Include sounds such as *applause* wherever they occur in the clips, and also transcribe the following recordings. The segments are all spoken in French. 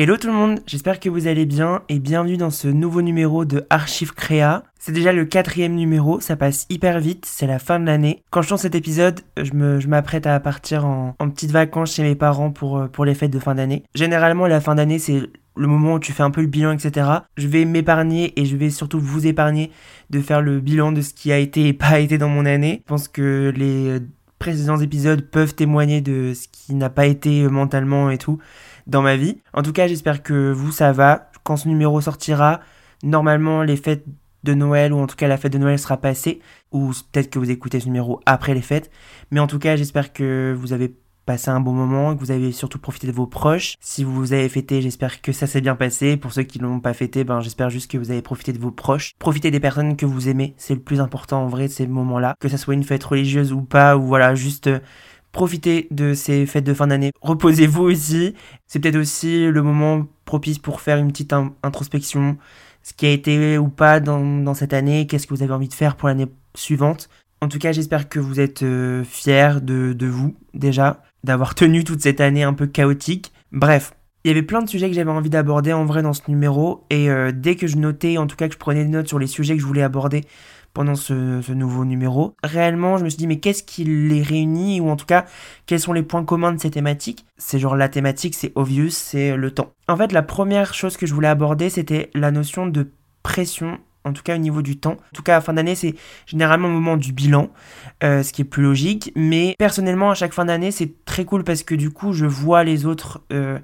Hello tout le monde, j'espère que vous allez bien et bienvenue dans ce nouveau numéro de Archive Créa. C'est déjà le quatrième numéro, ça passe hyper vite, c'est la fin de l'année. Quand je tourne cet épisode, je me, je m'apprête à partir en, en petites vacances chez mes parents pour, euh, pour les fêtes de fin d'année. Généralement, la fin d'année, c'est le moment où tu fais un peu le bilan, etc. Je vais m'épargner et je vais surtout vous épargner de faire le bilan de ce qui a été et pas été dans mon année. Je pense que les précédents épisodes peuvent témoigner de ce qui n'a pas été mentalement et tout dans ma vie. En tout cas, j'espère que vous, ça va. Quand ce numéro sortira, normalement, les fêtes de Noël, ou en tout cas la fête de Noël sera passée, ou peut-être que vous écoutez ce numéro après les fêtes. Mais en tout cas, j'espère que vous avez passé un bon moment, que vous avez surtout profité de vos proches. Si vous avez fêté, j'espère que ça s'est bien passé. Pour ceux qui l'ont pas fêté, ben j'espère juste que vous avez profité de vos proches. Profitez des personnes que vous aimez, c'est le plus important en vrai de ces moments-là. Que ça soit une fête religieuse ou pas, ou voilà, juste Profitez de ces fêtes de fin d'année. Reposez-vous aussi. C'est peut-être aussi le moment propice pour faire une petite introspection. Ce qui a été ou pas dans, cette année, qu'est-ce que vous avez envie de faire pour l'année suivante? En tout cas, j'espère que vous êtes euh, fiers de, vous déjà, d'avoir tenu toute cette année un peu chaotique. Bref, il y avait plein de sujets que j'avais envie d'aborder en vrai dans ce numéro, et euh, dès que je notais, en tout cas que je prenais des notes sur les sujets que je voulais aborder pendant ce, nouveau numéro. Réellement, je me suis dit, mais qu'est-ce qui les réunit, ou en tout cas, quels sont les points communs de ces thématiques? C'est genre la thématique, c'est obvious, c'est le temps. En fait, la première chose que je voulais aborder, c'était la notion de pression en tout cas au niveau du temps. En tout cas, à fin d'année, c'est généralement au moment du bilan, euh, ce qui est plus logique. Mais personnellement, à chaque fin d'année, c'est très cool parce que du coup, je vois les autres euh,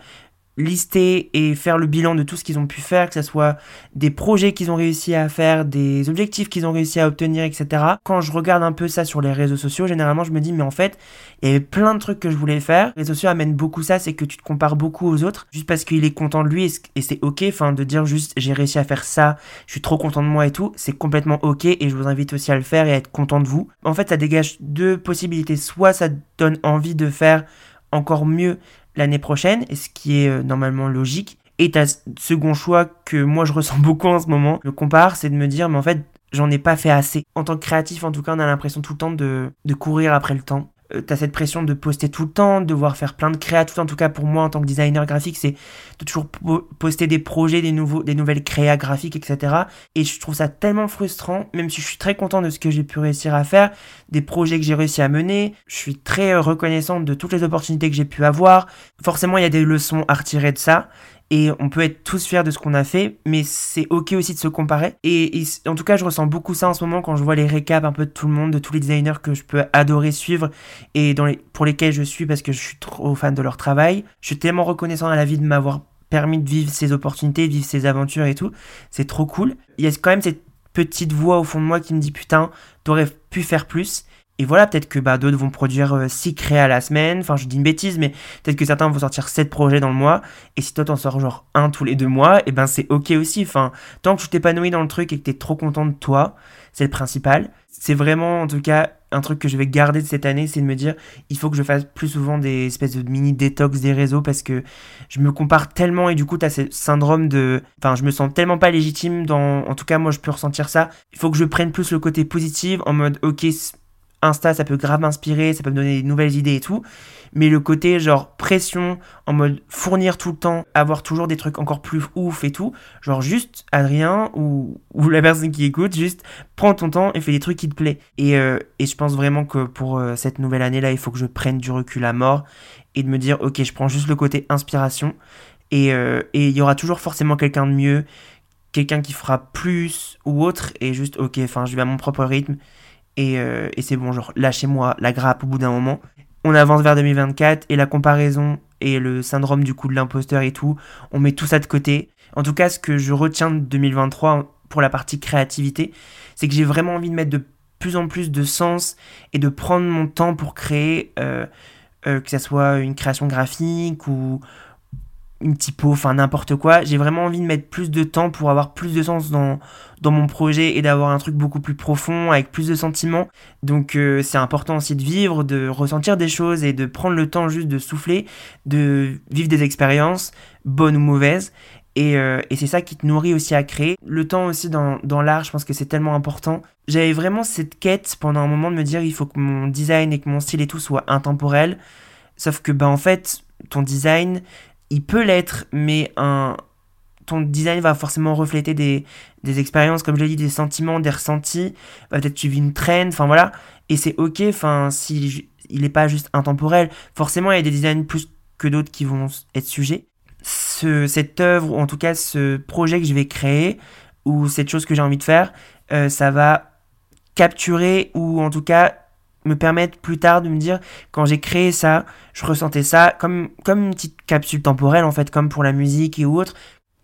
lister et faire le bilan de tout ce qu'ils ont pu faire, que ce soit des projets qu'ils ont réussi à faire, des objectifs qu'ils ont réussi à obtenir, etc. Quand je regarde un peu ça sur les réseaux sociaux, généralement je me dis mais en fait, il y avait plein de trucs que je voulais faire. Les réseaux sociaux amènent beaucoup ça, c'est que tu te compares beaucoup aux autres, juste parce qu'il est content de lui et c'est ok, enfin de dire juste j'ai réussi à faire ça, je suis trop content de moi et tout, c'est complètement ok et je vous invite aussi à le faire et à être content de vous. En fait, ça dégage deux possibilités, soit ça donne envie de faire encore mieux l'année prochaine, ce qui est euh, normalement logique. Et ta second choix que moi je ressens *laughs* beaucoup en ce moment, je compare, c'est de me dire, mais en fait, j'en ai pas fait assez. En tant que créatif, en tout cas, on a l'impression tout le temps de, de courir après le temps. Euh, t'as cette pression de poster tout le temps, de devoir faire plein de créa tout. En tout cas, pour moi, en tant que designer graphique, c'est de toujours poster des projets, des, nouveaux, des nouvelles créas graphiques, etc. Et je trouve ça tellement frustrant, même si je suis très content de ce que j'ai pu réussir à faire, des projets que j'ai réussi à mener. Je suis très euh, reconnaissant de toutes les opportunités que j'ai pu avoir. Forcément, il y a des leçons à retirer de ça et on peut être tous fiers de ce qu'on a fait, mais c'est ok aussi de se comparer. Et, en tout cas, je ressens beaucoup ça en ce moment quand je vois les récaps un peu de tout le monde, de tous les designers que je peux adorer suivre et pour lesquels je suis parce que je suis trop fan de leur travail. Je suis tellement reconnaissant à la vie de m'avoir permis de vivre ces opportunités, de vivre ces aventures et tout. C'est trop cool. Il y a quand même cette petite voix au fond de moi qui me dit putain, t'aurais pu faire plus. Et voilà, peut-être que bah, d'autres vont produire 6 euh, créas à la semaine. Enfin, je dis une bêtise, mais peut-être que certains vont sortir 7 projets dans le mois. Et si toi, t'en sors genre un tous les deux mois, et eh ben c'est ok aussi. Enfin, tant que tu t'épanouis dans le truc et que t'es trop content de toi, c'est le principal. C'est vraiment, en tout cas, un truc que je vais garder de cette année, c'est de me dire, il faut que je fasse plus souvent des espèces de mini détox des réseaux parce que je me compare tellement et du coup, t'as ce syndrome de, enfin, je me sens tellement pas légitime dans, en tout cas, moi, je peux ressentir ça. Il faut que je prenne plus le côté positif en mode, ok, Insta, ça peut grave m'inspirer, ça peut me donner des nouvelles idées et tout. Mais le côté genre pression, en mode fournir tout le temps, avoir toujours des trucs encore plus ouf et tout. Genre juste, Adrien ou, ou la personne qui écoute, juste prends ton temps et fais des trucs qui te plaisent. Et, euh, et je pense vraiment que pour euh, cette nouvelle année-là, il faut que je prenne du recul à mort et de me dire, ok, je prends juste le côté inspiration. Et euh, il y aura toujours forcément quelqu'un de mieux, quelqu'un qui fera plus ou autre. Et juste, ok, enfin, je vais à mon propre rythme euh, et, c'est bon, genre, lâchez-moi la grappe au bout d'un moment. On avance vers 2024 et la comparaison et le syndrome du coup de l'imposteur et tout, on met tout ça de côté. En tout cas, ce que je retiens de 2023 pour la partie créativité, c'est que j'ai vraiment envie de mettre de plus en plus de sens et de prendre mon temps pour créer, euh, euh, que ce soit une création graphique ou, une typo, enfin n'importe quoi. J'ai vraiment envie de mettre plus de temps pour avoir plus de sens dans, dans mon projet et d'avoir un truc beaucoup plus profond, avec plus de sentiments. Donc euh, c'est important aussi de vivre, de ressentir des choses et de prendre le temps juste de souffler, de vivre des expériences, bonnes ou mauvaises. Et, euh, et c'est ça qui te nourrit aussi à créer. Le temps aussi dans, dans l'art, je pense que c'est tellement important. J'avais vraiment cette quête pendant un moment de me dire il faut que mon design et que mon style et tout soit intemporel. Sauf que bah en fait, ton design, il peut l'être, mais un, ton design va forcément refléter des, des expériences, comme je l'ai dit, des sentiments, des ressentis. Peut-être tu vis une traîne, enfin voilà. Et c'est ok, enfin, si il n'est pas juste intemporel. Forcément, il y a des designs plus que d'autres qui vont être sujets. Ce, cette œuvre, ou en tout cas ce projet que je vais créer, ou cette chose que j'ai envie de faire, euh, ça va capturer, ou en tout cas me permettre plus tard de me dire, quand j'ai créé ça, je ressentais ça comme, comme une petite capsule temporelle, en fait, comme pour la musique et autres.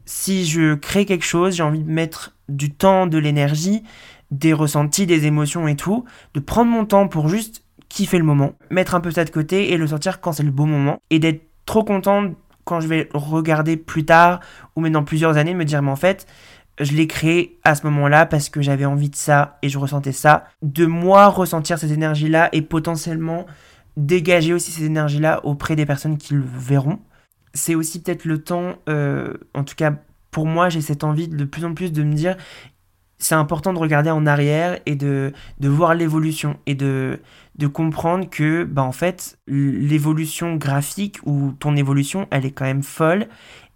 Si je crée quelque chose, j'ai envie de mettre du temps, de l'énergie, des ressentis, des émotions et tout, de prendre mon temps pour juste kiffer le moment, mettre un peu ça de côté et le sortir quand c'est le beau moment, et d'être trop content quand je vais regarder plus tard ou même dans plusieurs années, me dire mais en fait, je l'ai créé à ce moment-là parce que j'avais envie de ça et je ressentais ça. De moi ressentir ces énergies-là et potentiellement dégager aussi ces énergies-là auprès des personnes qui le verront. C'est aussi peut-être le temps, euh, en tout cas pour moi, j'ai cette envie de plus en plus de me dire, c'est important de regarder en arrière et de, de voir l'évolution et de, de comprendre que, bah, en fait, l'évolution graphique ou ton évolution, elle est quand même folle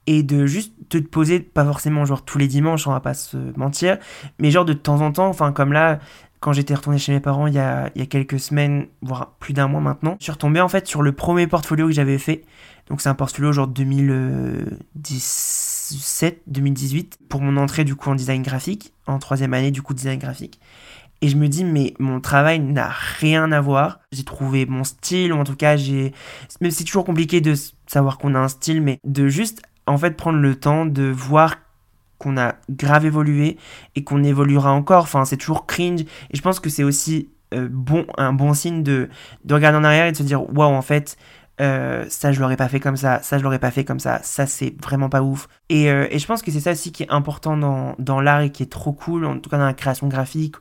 et de juste te poser, pas forcément genre tous les dimanches, on va pas se mentir, mais genre de temps en temps, enfin comme là, quand j'étais retourné chez mes parents il y, a, il y a quelques semaines, voire plus d'un mois maintenant, je suis retombé en fait sur le premier portfolio que j'avais fait. Donc c'est un portfolio genre 2017, 2018, pour mon entrée du coup en design graphique, en troisième année du coup design graphique. Et je me dis, mais mon travail n'a rien à voir. J'ai trouvé mon style, ou en tout cas, j'ai. Même c'est toujours compliqué de savoir qu'on a un style, mais de juste, en fait, prendre le temps de voir qu'on a grave évolué et qu'on évoluera encore. Enfin, c'est toujours cringe. Et je pense que c'est aussi euh, bon, un bon signe de, de regarder en arrière et de se dire, waouh, en fait, euh, ça je l'aurais pas fait comme ça, ça je l'aurais pas fait comme ça, ça c'est vraiment pas ouf. Et, euh, et je pense que c'est ça aussi qui est important dans, dans l'art et qui est trop cool, en tout cas dans la création graphique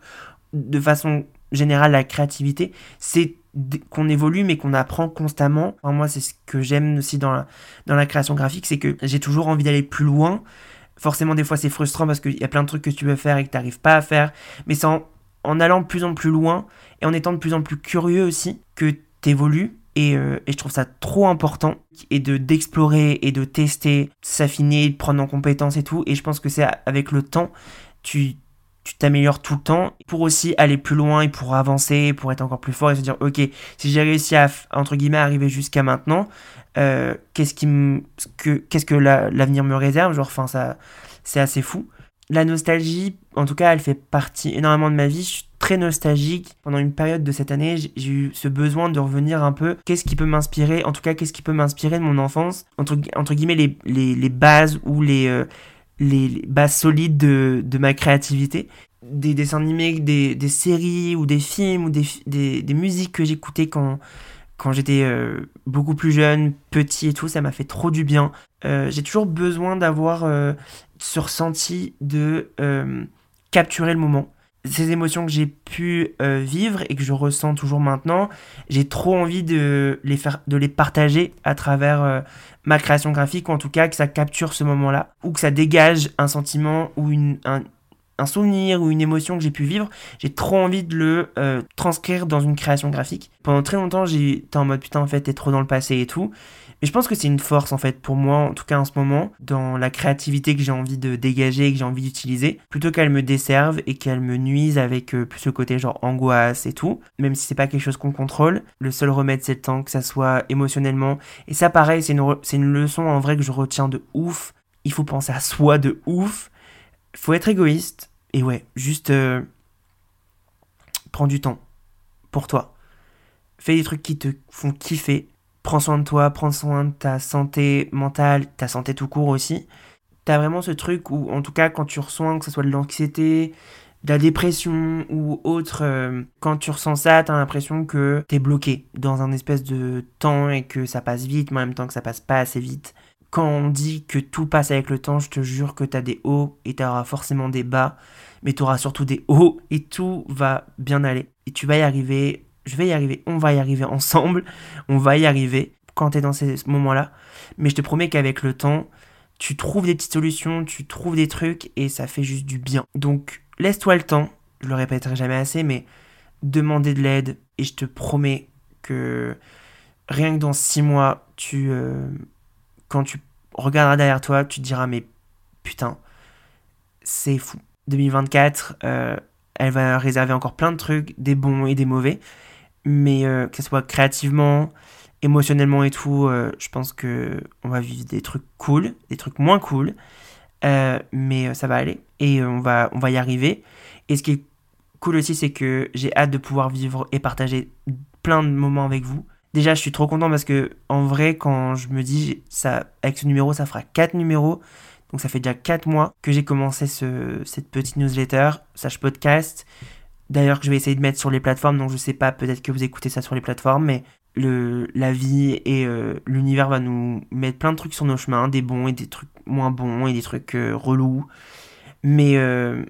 de façon générale la créativité, c'est qu'on évolue mais qu'on apprend constamment. moi, c'est ce que j'aime aussi dans la, dans la création graphique, c'est que j'ai toujours envie d'aller plus loin. Forcément, des fois, c'est frustrant parce qu'il y a plein de trucs que tu veux faire et que tu n'arrives pas à faire. Mais c'est en, allant de plus en plus loin et en étant de plus en plus curieux aussi que tu évolues. Et, euh, et, je trouve ça trop important et de d'explorer et de tester, s'affiner, de prendre en compétence et tout. Et je pense que c'est avec le temps, tu tu t'améliores tout le temps pour aussi aller plus loin et pour avancer, pour être encore plus fort et se dire ok si j'ai réussi à entre guillemets arriver jusqu'à maintenant, euh, qu'est-ce qui que qu'est-ce que l'avenir me réserve? Genre enfin ça c'est assez fou. La nostalgie, en tout cas, elle fait partie énormément de ma vie. Je suis très nostalgique. Pendant une période de cette année, j'ai eu ce besoin de revenir un peu. Qu'est-ce qui peut m'inspirer? En tout cas, qu'est-ce qui peut m'inspirer de mon enfance? Entre, guillemets, les bases ou les, euh, les, bases solides de, de, ma créativité. Des dessins animés, des, des, séries ou des films ou des, des, des musiques que j'écoutais quand, quand j'étais euh, beaucoup plus jeune, petit et tout, ça m'a fait trop du bien. Euh, j'ai toujours besoin d'avoir euh, ce ressenti de capturer le moment. Ces émotions que j'ai pu vivre et que je ressens toujours maintenant, j'ai trop envie de les, partager à travers ma création graphique, ou en tout cas que ça capture ce moment-là, ou que ça dégage un sentiment ou un souvenir ou une émotion que j'ai pu vivre, j'ai trop envie de le euh, transcrire dans une création graphique. Pendant très longtemps, j'étais en mode putain, en fait, t'es trop dans le passé et tout. Mais je pense que c'est une force en fait pour moi, en tout cas en ce moment, dans la créativité que j'ai envie de dégager, que j'ai envie d'utiliser, plutôt qu'elle me desserve et qu'elle me nuise avec euh, plus ce côté genre angoisse et tout. Même si c'est pas quelque chose qu'on contrôle, le seul remède c'est le temps, que ça soit émotionnellement. Et ça pareil, c'est une, c'est une leçon en vrai que je retiens de ouf. Il faut penser à soi de ouf. Faut être égoïste. Et ouais, juste euh, prends du temps pour toi. Fais des trucs qui te font kiffer prends soin de toi, prends soin de ta santé mentale, ta santé tout court aussi. T'as vraiment ce truc où, en tout cas, quand tu ressens que ce soit de l'anxiété, de la dépression ou autre, euh, quand tu ressens ça, t'as l'impression que t'es bloqué dans un espèce de temps et que ça passe vite, mais en même temps que ça passe pas assez vite. Quand on dit que tout passe avec le temps, je te jure que t'as des hauts et t'auras forcément des bas, mais t'auras surtout des hauts et tout va bien aller. Et tu vas y arriver je vais y arriver, on va y arriver ensemble, on va y arriver quand tu es dans ces moments-là. Mais je te promets qu'avec le temps, tu trouves des petites solutions, tu trouves des trucs et ça fait juste du bien. Donc laisse-toi le temps, je le répéterai jamais assez, mais demander de l'aide et je te promets que rien que dans six mois, tu, euh, quand tu regarderas derrière toi, tu te diras mais putain, c'est fou. 2024, euh, elle va réserver encore plein de trucs, des bons et des mauvais. Mais euh, que ce soit créativement, émotionnellement et tout, euh, je pense que on va vivre des trucs cool, des trucs moins cool. mais ça va aller et on va, on va y arriver. Et ce qui est cool aussi, c'est que j'ai hâte de pouvoir vivre et partager plein de moments avec vous. Déjà, je suis trop content parce que en vrai, quand je me dis ça, avec ce numéro, ça fera 4 numéros. Donc ça fait déjà 4 mois que j'ai commencé ce, cette petite newsletter, sage podcast. D'ailleurs, que je vais essayer de mettre sur les plateformes. Donc je sais pas, peut-être que vous écoutez ça sur les plateformes, mais le, la vie et euh, l'univers va nous mettre plein de trucs sur nos chemins, des bons et des trucs moins bons et des trucs euh, relous. Mais euh,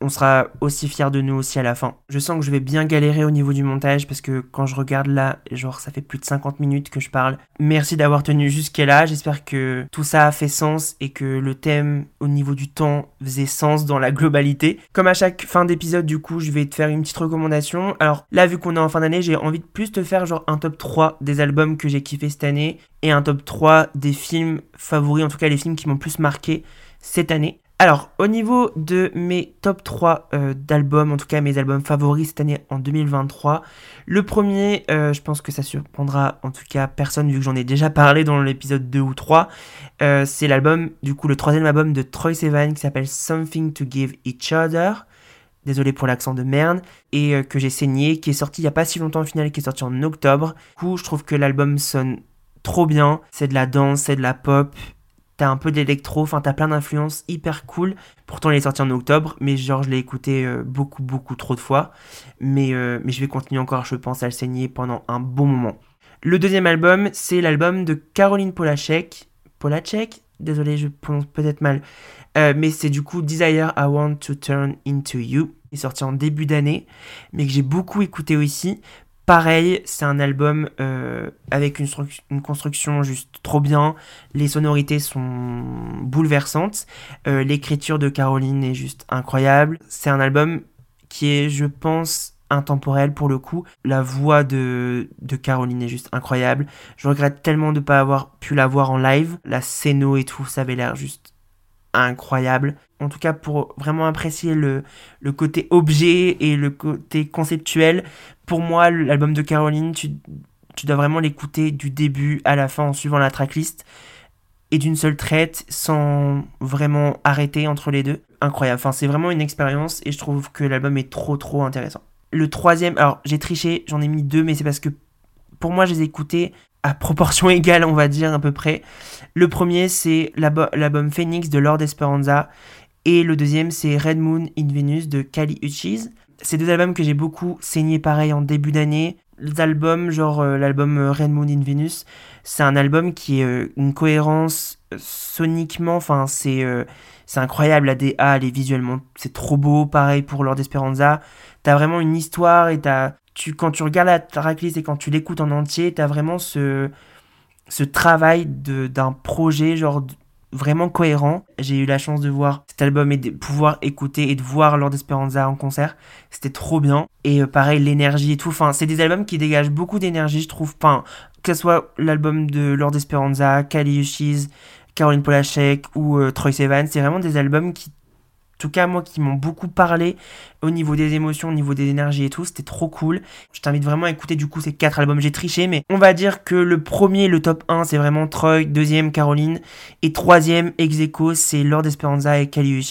on sera aussi fiers de nous aussi à la fin. Je sens que je vais bien galérer au niveau du montage parce que quand je regarde là, genre ça fait plus de 50 minutes que je parle. Merci d'avoir tenu jusqu'à là, j'espère que tout ça a fait sens et que le thème au niveau du temps faisait sens dans la globalité. Comme à chaque fin d'épisode du coup, je vais te faire une petite recommandation. Alors là vu qu'on est en fin d'année, j'ai envie de plus te faire genre un top 3 des albums que j'ai kiffé cette année et un top 3 des films favoris, en tout cas les films qui m'ont plus marqué cette année. Alors, au niveau de mes top 3 euh, d'albums, en tout cas mes albums favoris cette année en 2023, le premier, euh, je pense que ça surprendra en tout cas personne vu que j'en ai déjà parlé dans l'épisode 2 ou 3, euh, c'est l'album, du coup le troisième album de Troy Sivan qui s'appelle Something to Give Each Other. Désolé pour l'accent de merde. Et que j'ai saigné, qui est sorti il n'y a pas si longtemps au final, qui est sorti en octobre. Du coup, je trouve que l'album sonne trop bien. C'est de la danse, c'est de la pop t'as un peu d'électro, enfin t'as plein d'influences hyper cool. Pourtant il est sorti en octobre, mais genre je l'ai écouté euh, beaucoup beaucoup trop de fois. Mais, euh, mais je vais continuer encore, je pense, à le saigner pendant un bon moment. Le deuxième album, c'est l'album de Caroline Polachek. Polachek? Désolé, je prononce peut-être mal. Euh, mais c'est du coup Desire I Want to Turn Into You. Il est sorti en début d'année, mais que j'ai beaucoup écouté aussi Pareil, c'est un album euh, avec une, construction juste trop bien. Les sonorités sont bouleversantes. Euh, l'écriture de Caroline est juste incroyable. C'est un album qui est, je pense, intemporel pour le coup. La voix de, de Caroline est juste incroyable. Je regrette tellement de ne pas avoir pu la voir en live. La scéno et tout, ça avait l'air juste incroyable. En tout cas, pour vraiment apprécier le, le côté objet et le côté conceptuel, pour moi, l'album de Caroline, tu, tu dois vraiment l'écouter du début à la fin en suivant la tracklist et d'une seule traite sans vraiment arrêter entre les deux. Incroyable. Enfin, c'est vraiment une expérience et je trouve que l'album est trop trop intéressant. Le troisième, alors j'ai triché, j'en ai mis deux, mais c'est parce que pour moi, je les ai écoutés à proportion *laughs* égale, on va dire, à peu près. Le premier, c'est l'album Phoenix de Lord Esperanza. Et le deuxième, c'est Red Moon in Venus de Kali Uchis. C'est deux albums que j'ai beaucoup saigné pareil en début d'année. L'album, genre euh, l'album euh, Red Moon in Venus, c'est un album qui est euh, une cohérence soniquement, enfin c'est c'est incroyable la DA, elle est visuellement, c'est trop beau, pareil pour Lord Esperanza. T'as vraiment une histoire et t'as quand tu regardes la tracklist et quand tu l'écoutes en entier, tu as vraiment ce, travail d'un projet genre vraiment cohérent. J'ai eu la chance de voir cet album et de pouvoir écouter et de voir Lord Esperanza en concert. C'était trop bien. Et euh, pareil, l'énergie et tout. Enfin, c'est des albums qui dégagent beaucoup d'énergie, je trouve. Que ce soit l'album de Lord Esperanza, Kali Uchis, Caroline Polachek ou euh, Troy Sivan, c'est vraiment des albums qui tout cas moi qui m'ont beaucoup parlé au niveau des émotions, au niveau des énergies et tout, c'était trop cool. Je t'invite vraiment à écouter du coup ces quatre albums, j'ai triché, mais on va dire que le premier, le top 1, c'est vraiment Troy, deuxième Caroline, et troisième ex c'est Lord Esperanza et Kali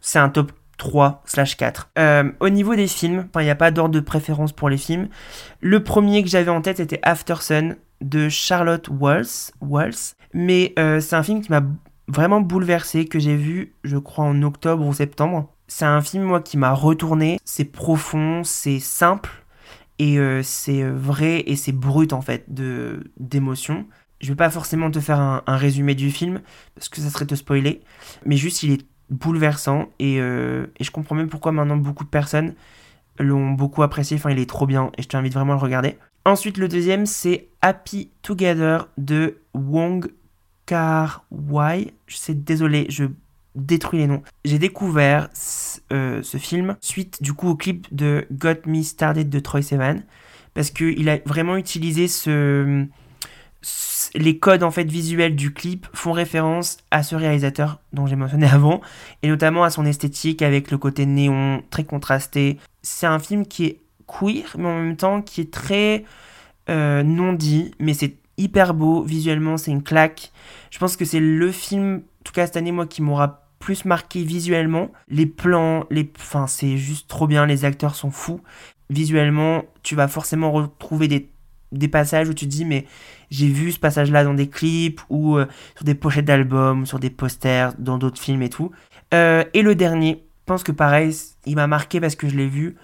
C'est un top 3 slash 4. Euh, au niveau des films, il n'y a pas d'ordre de préférence pour les films. Le premier que j'avais en tête c'était After Sun de Charlotte. Walls. Mais euh, c'est un film qui m'a vraiment bouleversé que j'ai vu, je crois, en octobre ou septembre. C'est un film, moi, qui m'a retourné. C'est profond, c'est simple, et euh, c'est euh, vrai, et c'est brut, en fait, d'émotion. Je vais pas forcément te faire un, résumé du film, parce que ça serait te spoiler, mais juste, il est bouleversant, et, euh, et je comprends même pourquoi maintenant beaucoup de personnes l'ont beaucoup apprécié. Enfin, il est trop bien, et je t'invite vraiment à le regarder. Ensuite, le deuxième, c'est Happy Together de Wong car why? Je sais, désolé, je détruis les noms. J'ai découvert euh, ce film suite du coup au clip de Got Me Started de Troy Sivan parce qu'il a vraiment utilisé ce les codes en fait visuels du clip font référence à ce réalisateur dont j'ai mentionné *laughs* avant et notamment à son esthétique avec le côté néon très contrasté. C'est un film qui est queer mais en même temps qui est très euh, non dit mais c'est hyper beau visuellement c'est une claque. Je pense que c'est le film en tout cas cette année moi qui m'aura plus marqué visuellement. Les plans, les enfin c'est juste trop bien, les acteurs sont fous. Visuellement, tu vas forcément retrouver des des passages où tu te dis mais j'ai vu ce passage là dans des clips ou euh, sur des pochettes d'albums, sur des posters, dans d'autres films et tout. Euh, et le dernier, je pense que pareil, il m'a marqué parce que je l'ai vu.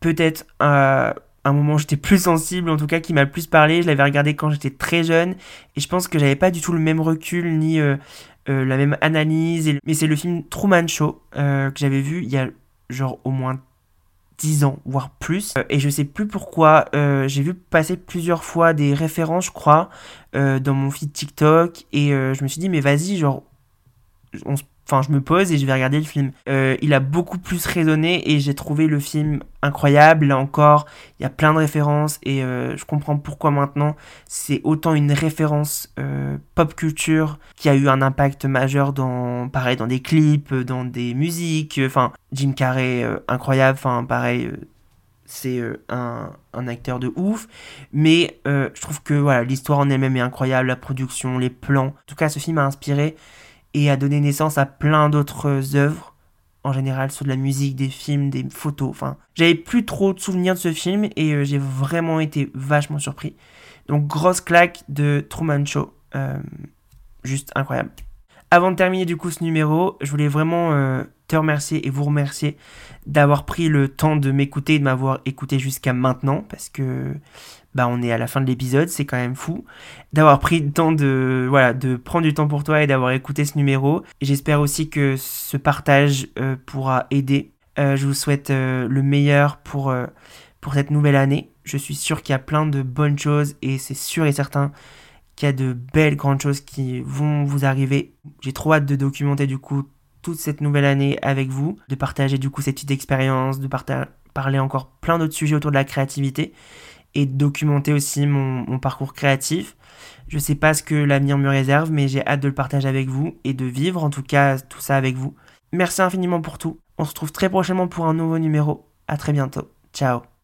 Peut-être euh, un moment où j'étais plus sensible, en tout cas qui m'a le plus parlé. Je l'avais regardé quand j'étais très jeune et je pense que j'avais pas du tout le même recul ni la même analyse. Mais c'est le film Truman Show que j'avais vu il y a genre au moins 10 ans, voire plus. Euh, et je sais plus pourquoi, euh, j'ai vu passer plusieurs fois des références, je crois, euh, dans mon feed TikTok. Et je me suis dit, mais vas-y, genre, on se Enfin, je me pose et je vais regarder le film. Euh, il a beaucoup plus résonné et j'ai trouvé le film incroyable. Là encore, il y a plein de références et euh, je comprends pourquoi maintenant c'est autant une référence euh, pop culture qui a eu un impact majeur dans, pareil, dans des clips, dans des musiques. Enfin, Jim Carrey, incroyable. Enfin, pareil, c'est un, un, acteur de ouf. Mais je trouve que voilà, l'histoire en elle-même est incroyable, la production, les plans. En tout cas, ce film a inspiré et a donné naissance à plein d'autres œuvres en général sur de la musique, des films, des photos. Enfin, j'avais plus trop de souvenirs de ce film et euh, j'ai vraiment été vachement surpris. Donc grosse claque de Truman Show, euh, juste incroyable. Avant de terminer du coup ce numéro, je voulais vraiment euh, te remercier et vous remercier d'avoir pris le temps de m'écouter de m'avoir écouté jusqu'à maintenant parce que bah on est à la fin de l'épisode, c'est quand même fou d'avoir pris le temps de voilà, de prendre du temps pour toi et d'avoir écouté ce numéro. J'espère aussi que ce partage euh, pourra aider. Euh, je vous souhaite euh, le meilleur pour cette nouvelle année. Je suis sûr qu'il y a plein de bonnes choses et c'est sûr et certain qu'il y a de belles grandes choses qui vont vous arriver. J'ai trop hâte de documenter du coup toute cette nouvelle année avec vous, de partager du coup cette petite expérience, de parler encore plein d'autres sujets autour de la créativité et documenter aussi mon, parcours créatif. Je sais pas ce que l'avenir me réserve, mais j'ai hâte de le partager avec vous et de vivre en tout cas tout ça avec vous. Merci infiniment pour tout. On se retrouve très prochainement pour un nouveau numéro. À très bientôt. Ciao.